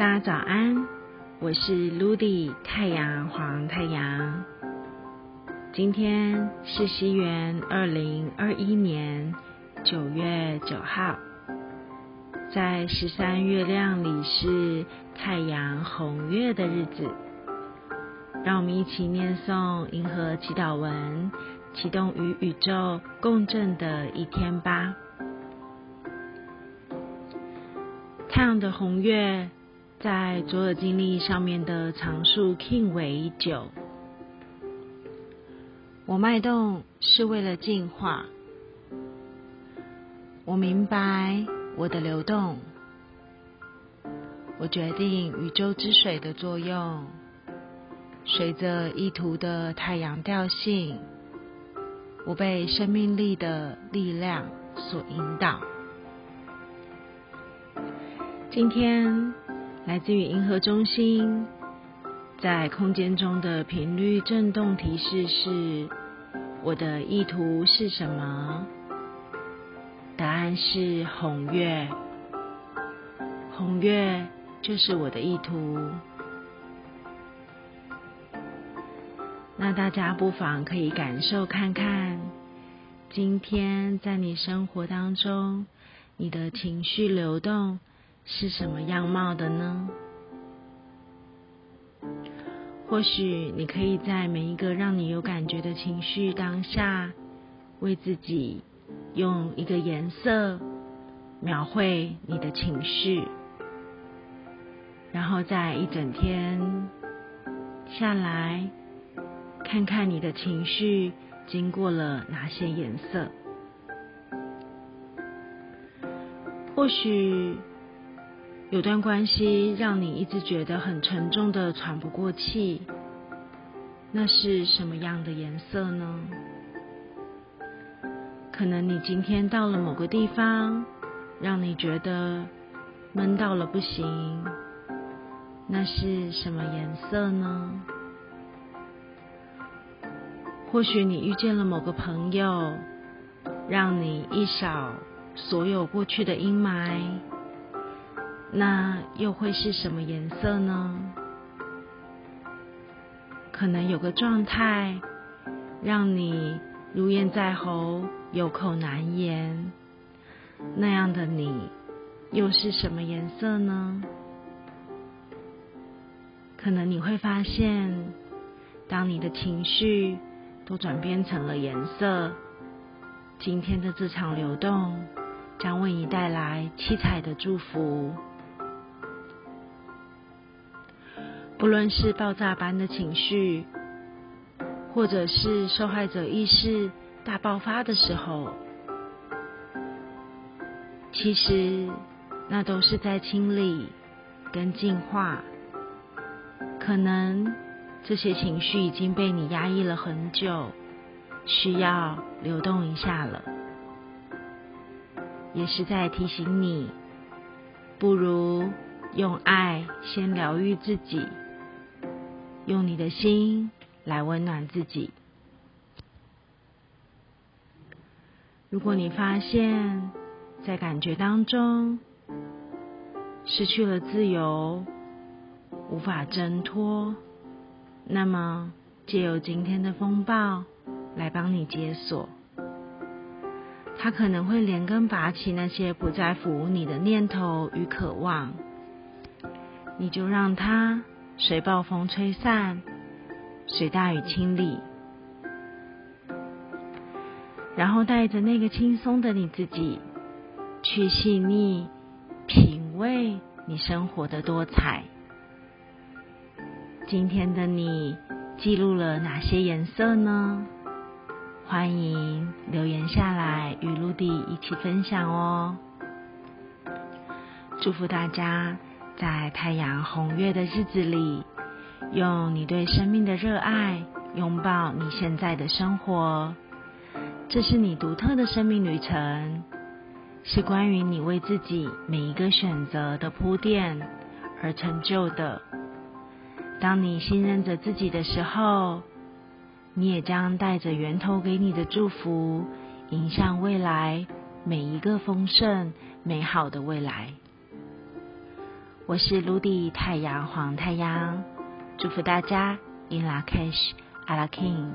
大家早安，我是 Ludy 太阳黄太阳。今天是西元二零二一年九月九号，在十三月亮里是太阳红月的日子。让我们一起念诵银河祈祷文，启动与宇宙共振的一天吧。太阳的红月。在左耳经历上面的常数 king 为九。我脉动是为了进化。我明白我的流动。我决定宇宙之水的作用，随着意图的太阳调性，我被生命力的力量所引导。今天。来自于银河中心，在空间中的频率振动提示是：我的意图是什么？答案是红月，红月就是我的意图。那大家不妨可以感受看看，今天在你生活当中，你的情绪流动。是什么样貌的呢？或许你可以在每一个让你有感觉的情绪当下，为自己用一个颜色描绘你的情绪，然后在一整天下来，看看你的情绪经过了哪些颜色。或许。有段关系让你一直觉得很沉重的喘不过气，那是什么样的颜色呢？可能你今天到了某个地方，让你觉得闷到了不行，那是什么颜色呢？或许你遇见了某个朋友，让你一扫所有过去的阴霾。那又会是什么颜色呢？可能有个状态让你如咽在喉、有口难言，那样的你又是什么颜色呢？可能你会发现，当你的情绪都转变成了颜色，今天的这场流动将为你带来七彩的祝福。不论是爆炸般的情绪，或者是受害者意识大爆发的时候，其实那都是在清理跟净化。可能这些情绪已经被你压抑了很久，需要流动一下了，也是在提醒你，不如用爱先疗愈自己。用你的心来温暖自己。如果你发现，在感觉当中失去了自由，无法挣脱，那么借由今天的风暴来帮你解锁。它可能会连根拔起那些不再服务你的念头与渴望，你就让它。随暴风吹散，随大雨清理，然后带着那个轻松的你自己，去细腻品味你生活的多彩。今天的你记录了哪些颜色呢？欢迎留言下来与陆地一起分享哦。祝福大家。在太阳红月的日子里，用你对生命的热爱拥抱你现在的生活。这是你独特的生命旅程，是关于你为自己每一个选择的铺垫而成就的。当你信任着自己的时候，你也将带着源头给你的祝福，迎向未来每一个丰盛美好的未来。我是卢迪太阳黄太阳，祝福大家 In La Cash, a la King。